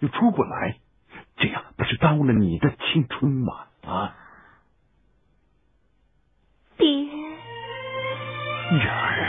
又出不来，这样不是耽误了你的青春吗？啊，爹，女儿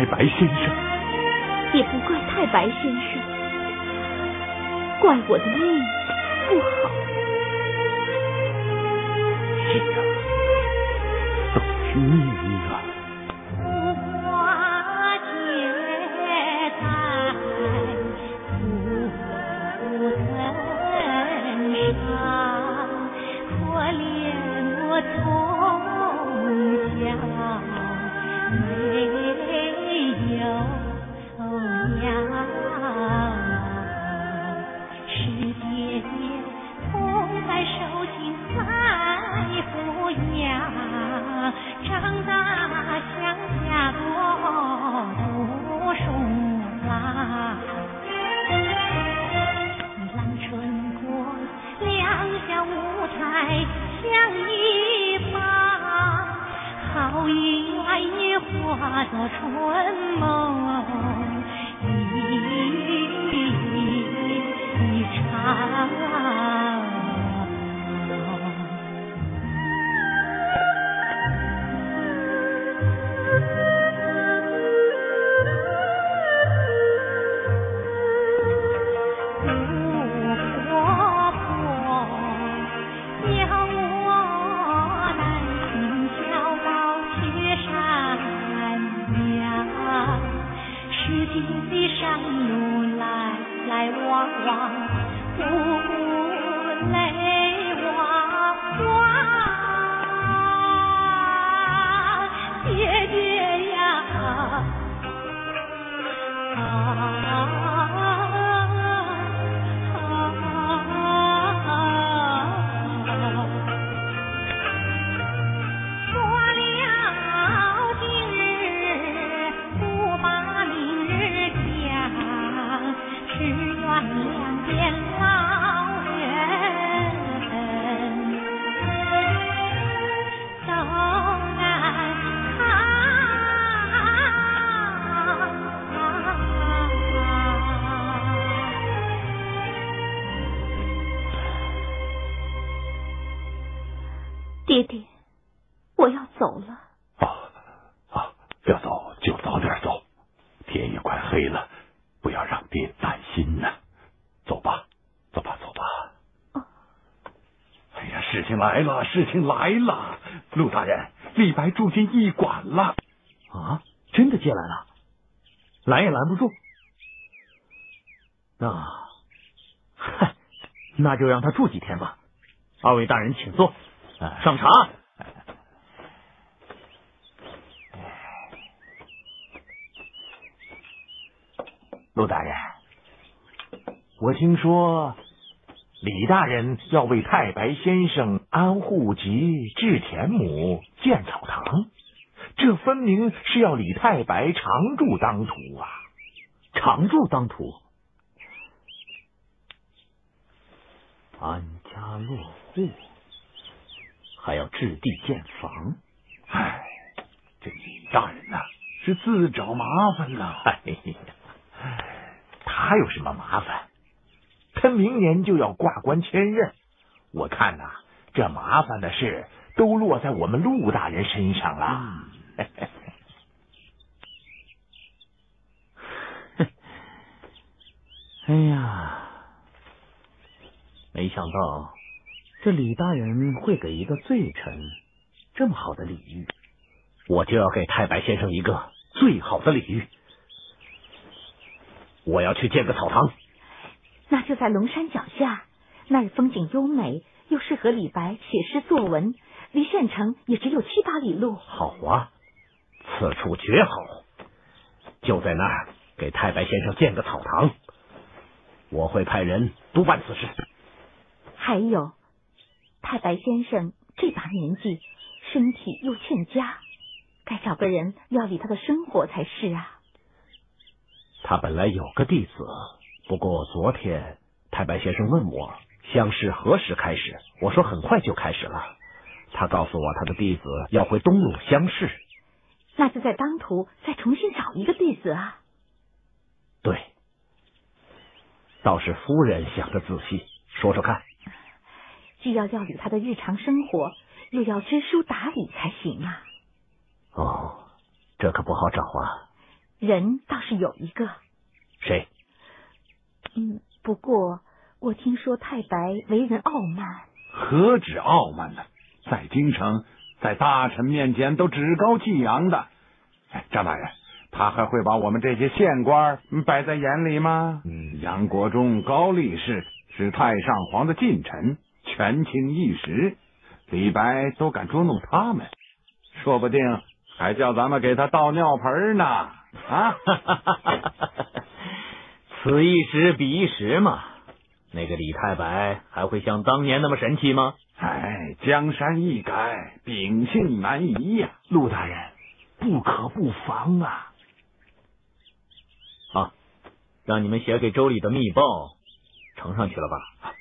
太白先生，也不怪太白先生，怪我的命不好。是啊，都是命。如今的山路来来往往不事情来了！陆大人，李白住进驿馆了。啊，真的进来了，拦也拦不住。那，嗨，那就让他住几天吧。二位大人，请坐。上茶，陆大人，我听说李大人要为太白先生安户籍、置田亩、建草堂，这分明是要李太白常住当涂啊！常住当涂，安家落户。还要置地建房，唉，这李大人呐，是自找麻烦呐。哎呀，他有什么麻烦？他明年就要挂官千任，我看呐，这麻烦的事都落在我们陆大人身上了。哎呀，没想到。这李大人会给一个罪臣这么好的礼遇，我就要给太白先生一个最好的礼遇。我要去建个草堂，那就在龙山脚下，那儿风景优美，又适合李白写诗作文，离县城也只有七八里路。好啊，此处绝好，就在那儿给太白先生建个草堂。我会派人督办此事。还有。太白先生这把年纪，身体又欠佳，该找个人料理他的生活才是啊。他本来有个弟子，不过昨天太白先生问我乡试何时开始，我说很快就开始了。他告诉我他的弟子要回东鲁乡试，那就在当涂再重新找一个弟子啊。对，倒是夫人想的仔细，说说看。既要料理他的日常生活，又要知书达理才行啊！哦，这可不好找啊。人倒是有一个。谁？嗯，不过我听说太白为人傲慢。何止傲慢呢？在京城，在大臣面前都趾高气扬的。哎，张大人，他还会把我们这些县官摆在眼里吗？嗯，杨国忠、高力士是太上皇的近臣。权倾一时，李白都敢捉弄他们，说不定还叫咱们给他倒尿盆呢！啊，此一时彼一时嘛。那个李太白还会像当年那么神气吗？哎，江山易改，秉性难移呀！陆大人，不可不防啊！啊，让你们写给周礼的密报呈上去了吧？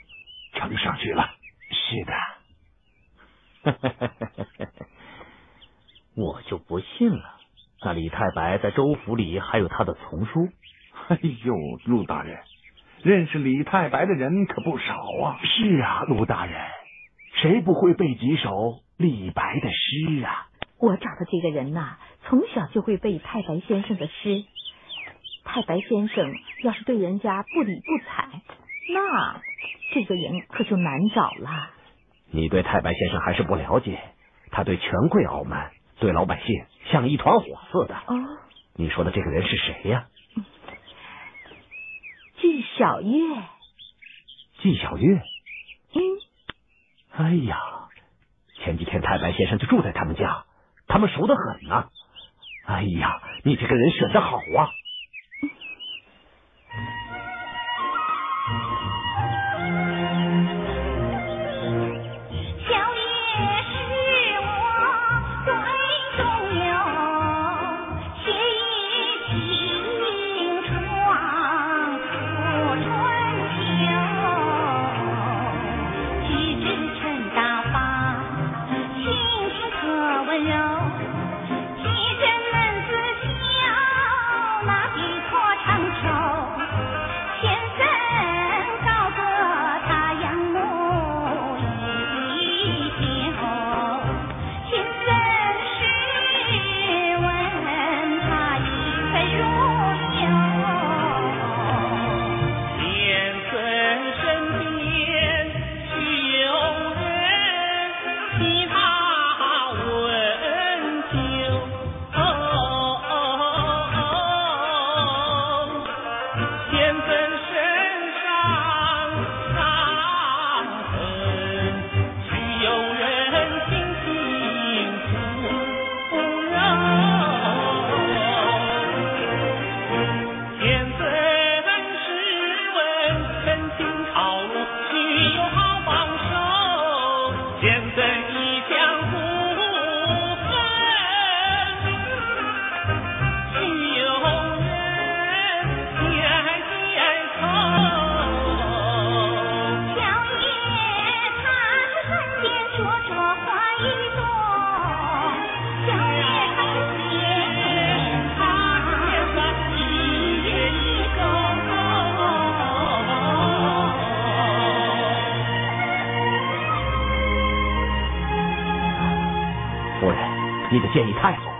呈上去了。是的，我就不信了，那李太白在周府里还有他的丛书。哎呦，陆大人，认识李太白的人可不少啊。是啊，陆大人，谁不会背几首李白的诗啊？我找的这个人呐，从小就会背太白先生的诗。太白先生要是对人家不理不睬，那这个人可就难找了。你对太白先生还是不了解，他对权贵傲慢，对老百姓像一团火似的。哦，你说的这个人是谁呀？纪晓月。纪晓月。嗯。哎呀，前几天太白先生就住在他们家，他们熟得很呐。哎呀，你这个人选的好啊！你的建议太好了。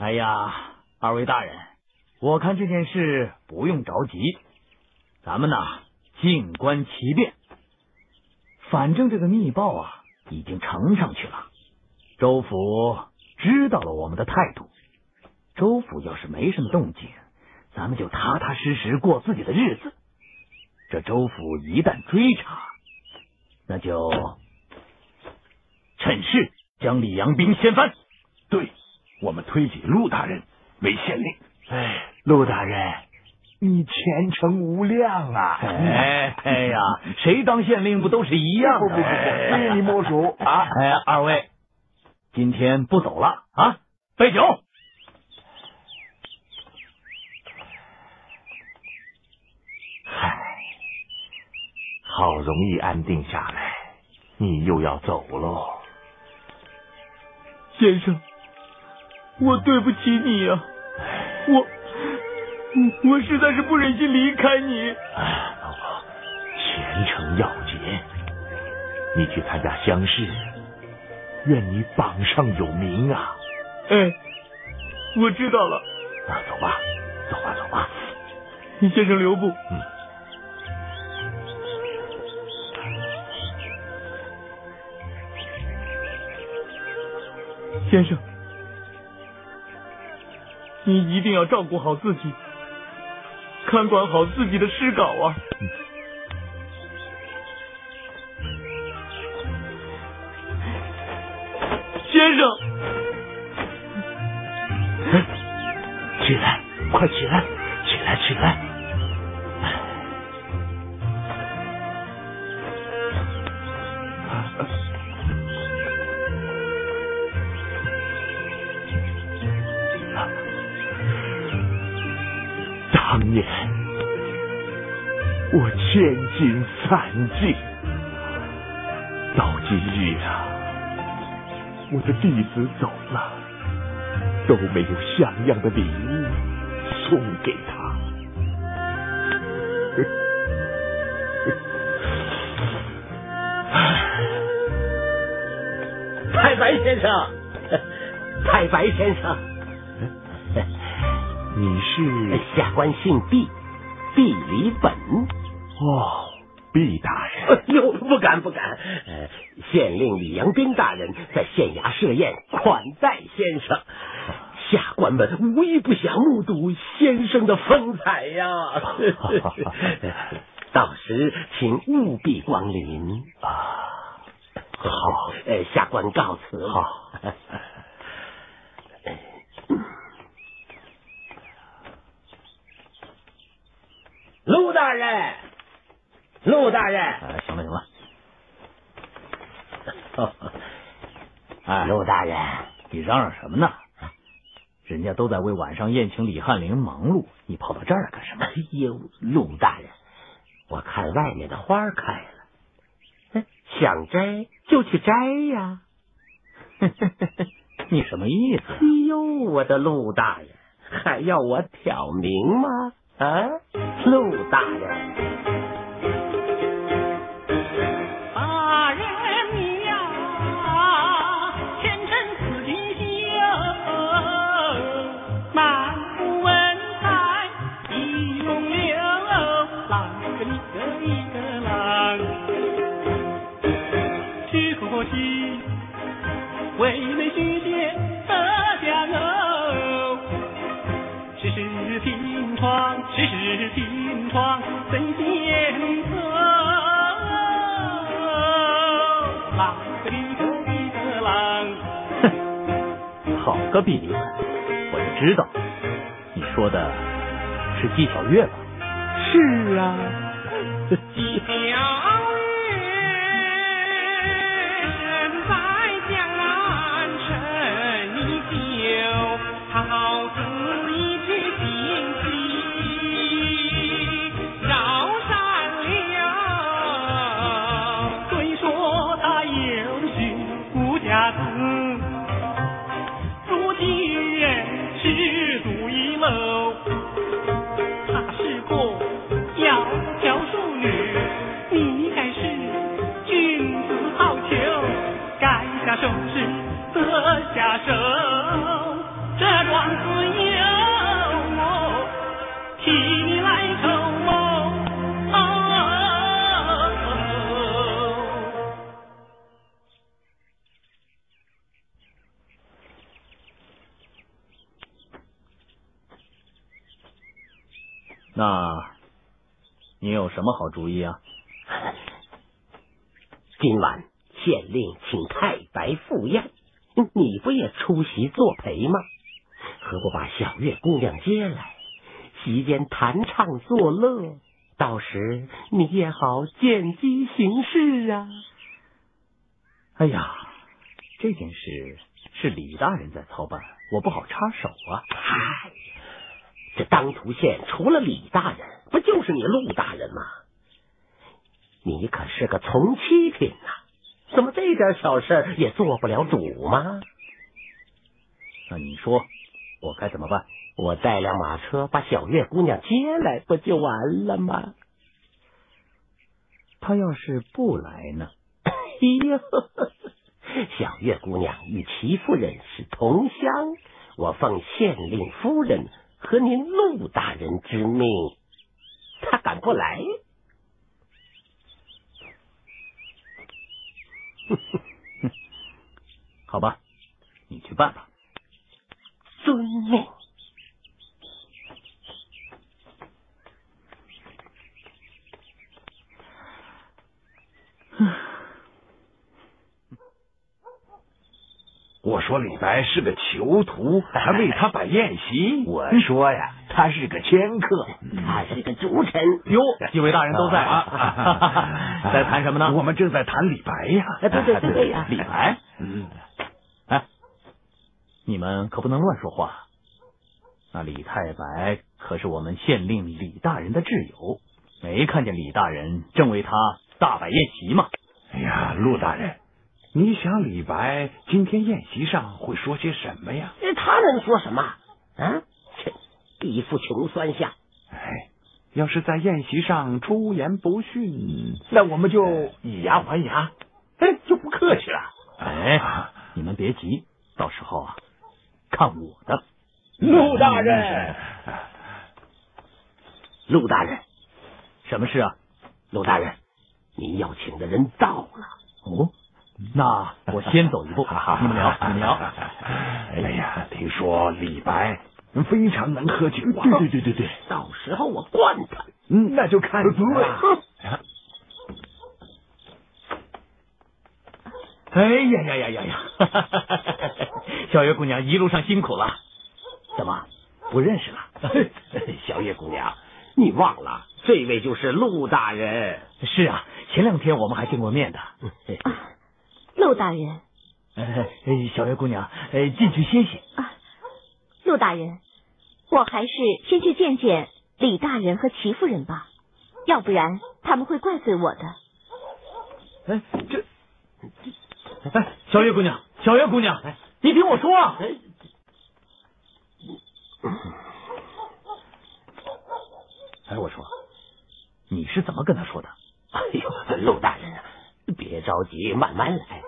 哎呀，二位大人，我看这件事不用着急，咱们呢静观其变。反正这个密报啊已经呈上去了，州府知道了我们的态度。州府要是没什么动静，咱们就踏踏实实过自己的日子。这州府一旦追查，那就趁势。将李阳兵掀翻，对我们推举陆大人为县令。哎，陆大人，你前程无量啊！哎哎呀，谁当县令不都是一样？不不不不，非你莫属啊！哎，二位，今天不走了啊？备酒。嗨，好容易安定下来，你又要走喽。先生，我对不起你呀，我我实在是不忍心离开你。老婆，前程要紧，你去参加乡试，愿你榜上有名啊！哎，我知道了。那走吧，走吧，走吧。你先生留步。嗯。先生，你一定要照顾好自己，看管好自己的诗稿啊！先生，起来，快起来，起来，到今日啊，我的弟子走了，都没有像样的礼物送给他。太白先生，太白先生，你是下官姓毕，毕礼本。哦，毕大人。哎呦，不敢不敢。呃，县令李阳斌大人在县衙设宴款待先生，下官们无一不想目睹先生的风采呀。到时请务必光临啊。好，呃，下官告辞。好。陆大人，陆大人，啊，行了行了。哎，陆大人，你嚷嚷什么呢？人家都在为晚上宴请李翰林忙碌，你跑到这儿来干什么？哎呦，陆大人，我看外面的花开了，想摘就去摘呀。你什么意思？哎呦，我的陆大人，还要我挑明吗？啊，陆大人，为没许仙得佳偶，世事平闯，世事平闯真险恶，郎个你个一个郎。好个比例，我就知道，你说的是纪晓月吧？是啊，纪晓好主意啊？今晚县令请太白赴宴，你不也出席作陪吗？何不把小月姑娘接来，席间弹唱作乐，到时你也好见机行事啊！哎呀，这件事是李大人在操办，我不好插手啊。嗨，这当涂县除了李大人，不就是你陆大人吗？你可是个从七品呐、怎么这点小事也做不了主吗？那你说我该怎么办？我带辆马车把小月姑娘接来，不就完了吗？他要是不来呢？哎呦，小月姑娘与齐夫人是同乡，我奉县令夫人和您陆大人之命，她敢不来？好吧，你去办吧。遵命。我说李白是个囚徒，还为他摆宴席。我说呀，他是个迁客，他是个逐臣。哟，几位大人都在啊，在谈什么呢？我们正在谈李白呀。哎，对对对对呀，李白。嗯，哎，你们可不能乱说话。那李太白可是我们县令李大人的挚友，没看见李大人正为他大摆宴席吗？哎呀，陆大人，你想李白今天宴席上会说些什么呀？他能说什么？啊，切，一副穷酸相。哎，要是在宴席上出言不逊，那我们就以牙还牙，哎，就不客气了。哎，你们别急，到时候啊，看我的。陆大人，陆大人，什么事啊？陆大人，您要请的人到了。哦，那我先走一步，你们聊，你们聊。哎呀，听说李白非常能喝酒啊！对对对对对，到时候我灌他。嗯，那就看滋味。哎呀呀呀呀呀！小月姑娘一路上辛苦了。怎么不认识了？小月姑娘，你忘了这位就是陆大人。是啊，前两天我们还见过面的。陆大人，哎小月姑娘，进去歇歇。啊，陆大人，我还是先去见见李大人和齐夫人吧，要不然他们会怪罪我的。哎，这。哎，小月姑娘，小月姑娘，你听我说啊！哎，我说，你是怎么跟他说的？哎呦，陆大人啊，别着急，慢慢来，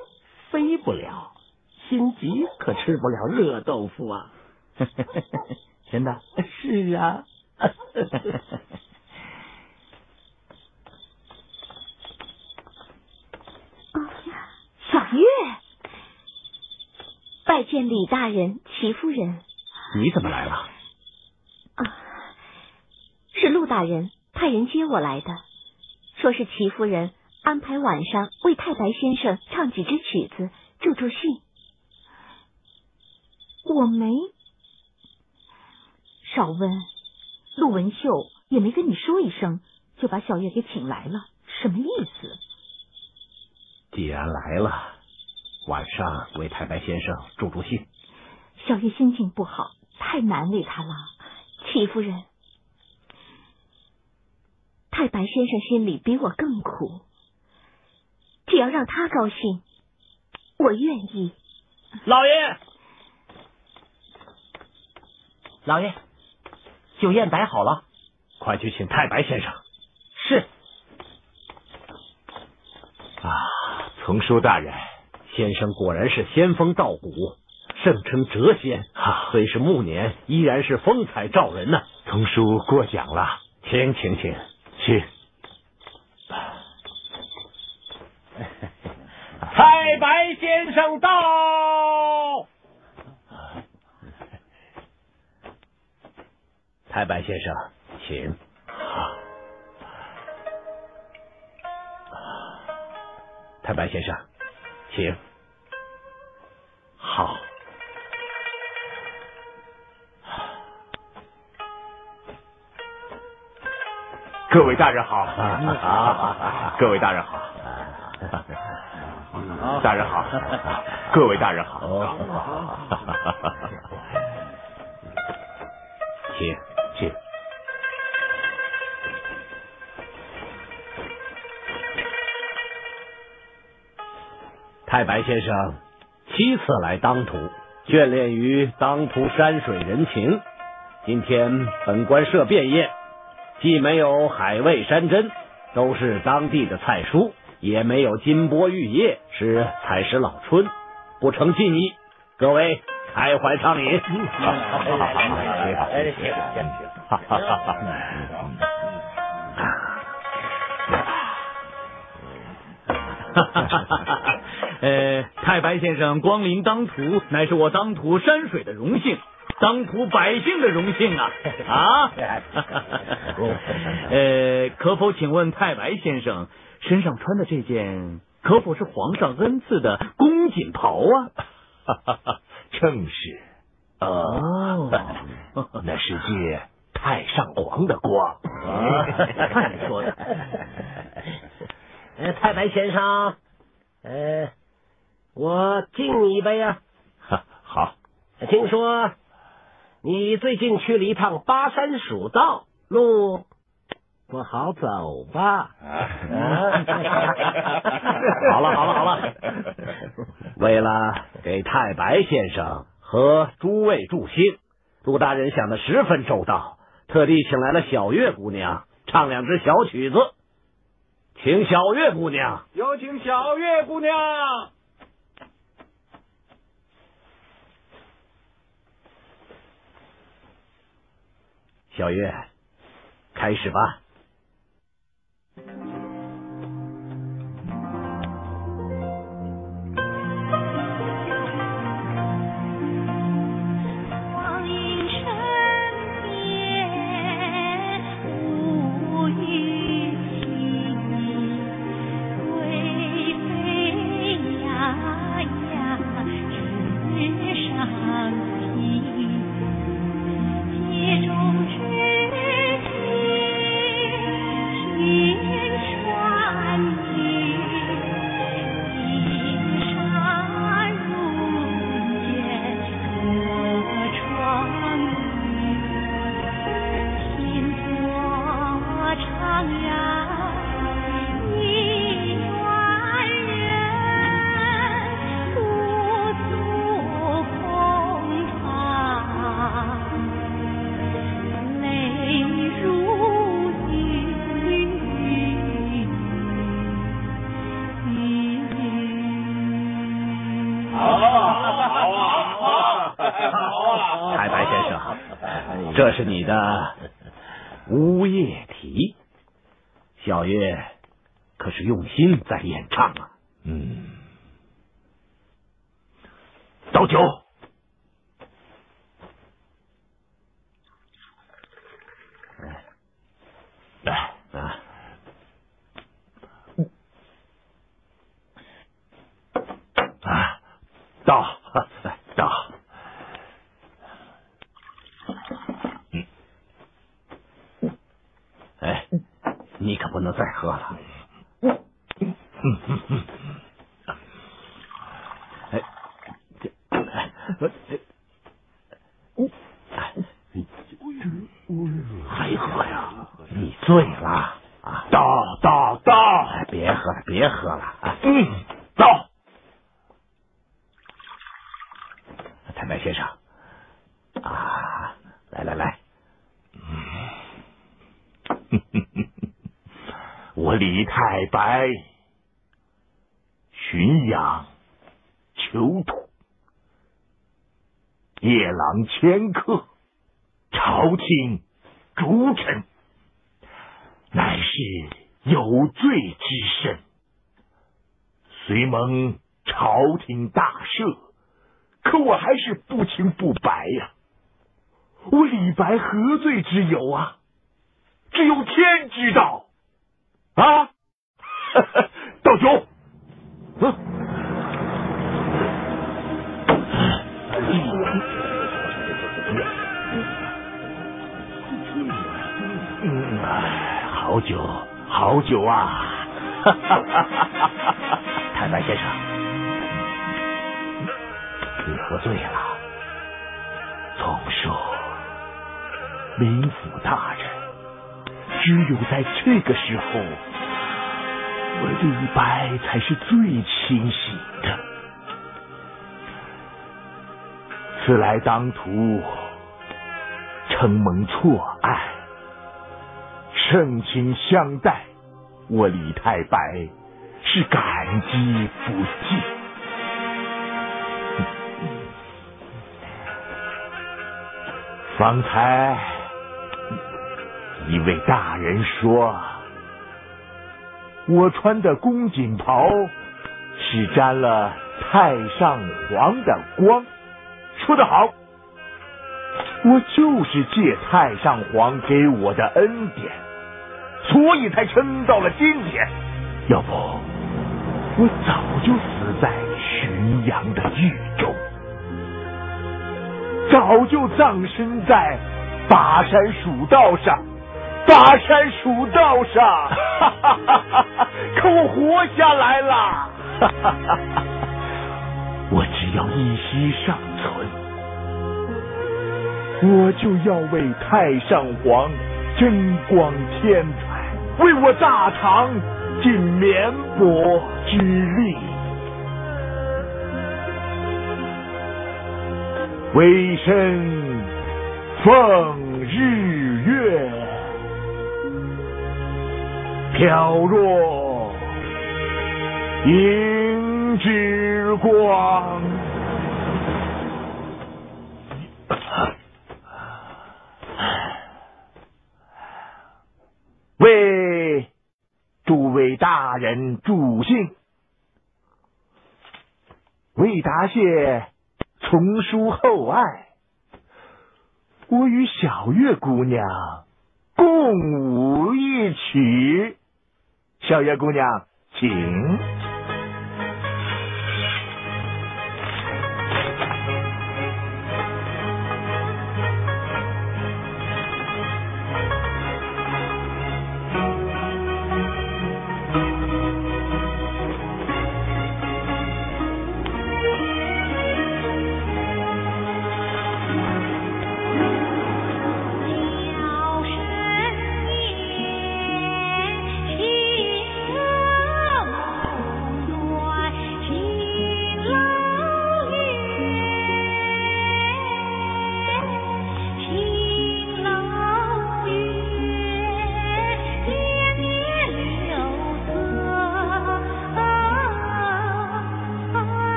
飞不了，心急可吃不了热豆腐啊！真的？是啊。小月，拜见李大人、齐夫人。你怎么来了？啊，是陆大人派人接我来的，说是齐夫人安排晚上为太白先生唱几支曲子助助兴。我没少温，陆文秀也没跟你说一声，就把小月给请来了，什么意思？既然来了，晚上为太白先生助助兴。小月心情不好，太难为他了。戚夫人，太白先生心里比我更苦，只要让他高兴，我愿意。老爷，老爷，酒宴摆好了，快去请太白先生。是。啊，丛书大人，先生果然是仙风道骨。盛称谪仙，虽是暮年，依然是风采照人呐。丛书过奖了，请请请，去。太白先生到，太白先生，请。太白先生，请。好。各位大人好，各位大人好，大人好，各位大人好，请太白先生七次来当涂，眷恋于当涂山水人情。今天本官设便宴。既没有海味山珍，都是当地的菜蔬，也没有金波玉叶，是采石老春，不成敬意。各位开怀畅饮。好，好，好，好，行，行，行，哈哈哈哈。哈哈哈哈呃，太白先生光临当涂，乃是我当涂山水的荣幸。当涂百姓的荣幸啊 啊！呃，可否请问太白先生身上穿的这件可否是皇上恩赐的宫锦袍啊？正是。哦，那是借太上皇的光。看你说的。呃，太白先生，呃，我敬你一杯啊。好。听说。你最近去了一趟巴山蜀道，路不好走吧？好了好了好了，为了给太白先生和诸位助兴，杜大人想的十分周到，特地请来了小月姑娘唱两支小曲子，请小月姑娘。有请小月姑娘。小月，开始吧。心在演唱啊。嗯，倒酒。来啊，啊，倒来倒。哎，你可不能再喝了。哎，这，哎，还喝呀？你醉了啊？倒倒倒。哎，别喝了，别喝了啊！嗯，倒。太白先生啊，来来来，我李太白浔阳囚徒，夜郎迁客，朝廷逐臣，乃是有罪之身。虽蒙朝廷大赦，可我还是不清不白呀、我李白何罪之有啊？只有天知道。啊！倒酒。嗯。嗯，好酒，好酒啊！坦白先生，你喝醉了。总说，民府大人，只有在这个时候，我李白才是最清醒的。此来当涂，承蒙错爱，盛情相待，我李太白是感激不尽。方才一位大人说，我穿的宫锦袍是沾了太上皇的光，说得好，我就是借太上皇给我的恩典，所以才撑到了今天。要不，我早就死在浔阳的狱中。早就葬身在巴山蜀道上，巴山蜀道上，可我活下来了。我只要一息尚存，我就要为太上皇争光添彩，为我大唐尽绵薄之力。微身奉日月，飘若萤之光。为为大人助兴，为答谢丛书厚爱，我与小月姑娘共舞一曲。小月姑娘，请。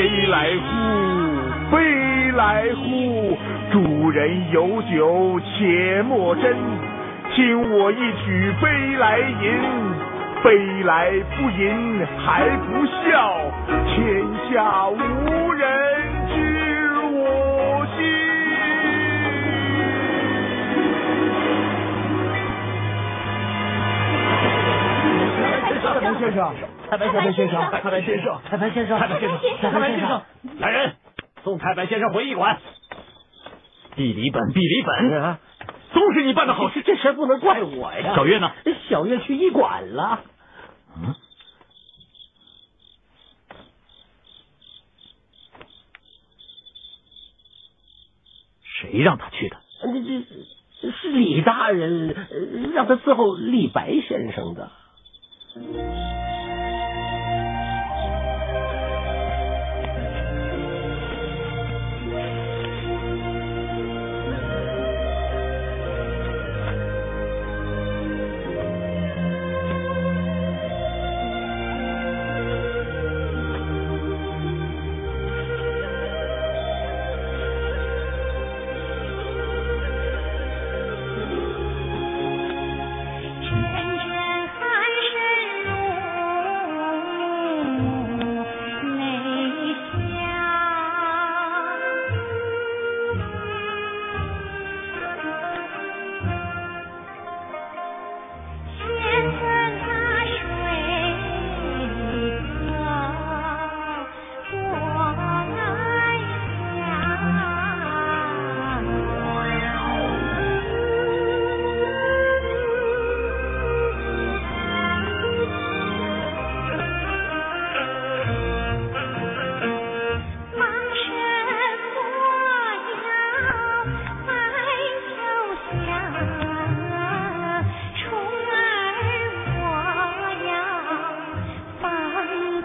巴黎飞来呼，飞来呼，主人有酒且莫斟，听我一曲飞来吟，飞来不吟还不笑，天下无人知我心。太白先生，太白太白先生，太白先生，太白先生，太白先生，太白先生，来人，送太白先生回驿馆。地理本，地理本，都是你办的好事。这事不能怪我呀。小月呢？小月去医馆了。嗯，谁让他去的？这这是李大人呃让他伺候李白先生的。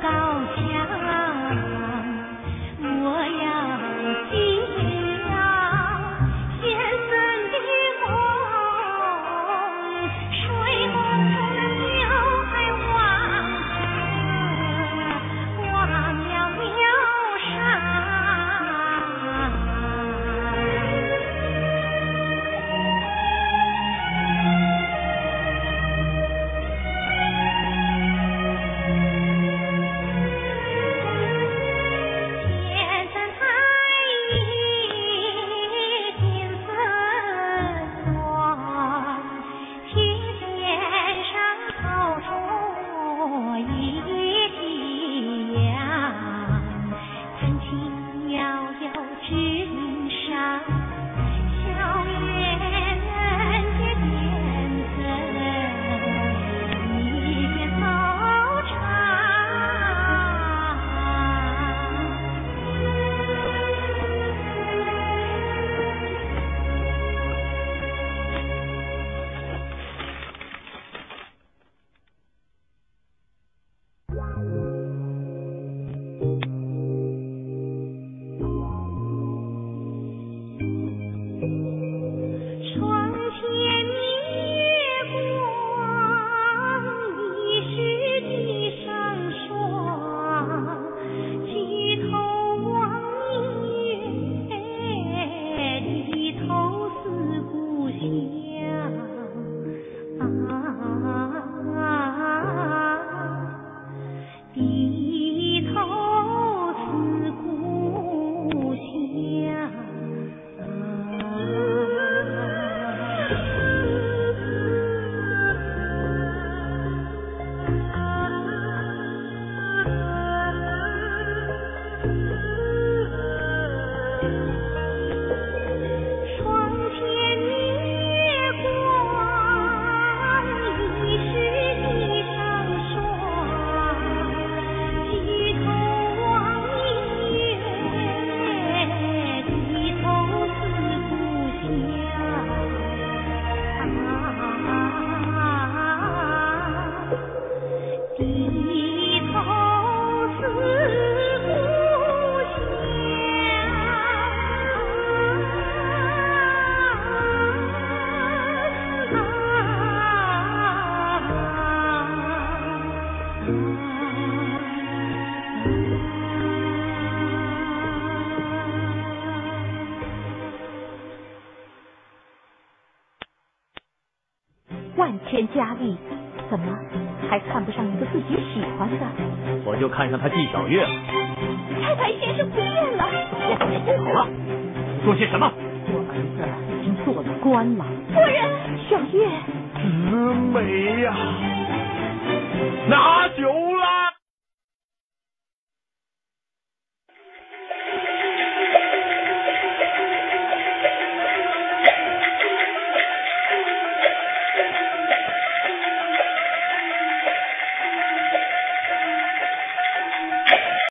道歉看上他纪晓月了。太白先生不见了，我准备不好了，说些什么？我儿子已经做了官了。夫人，小月，直美呀！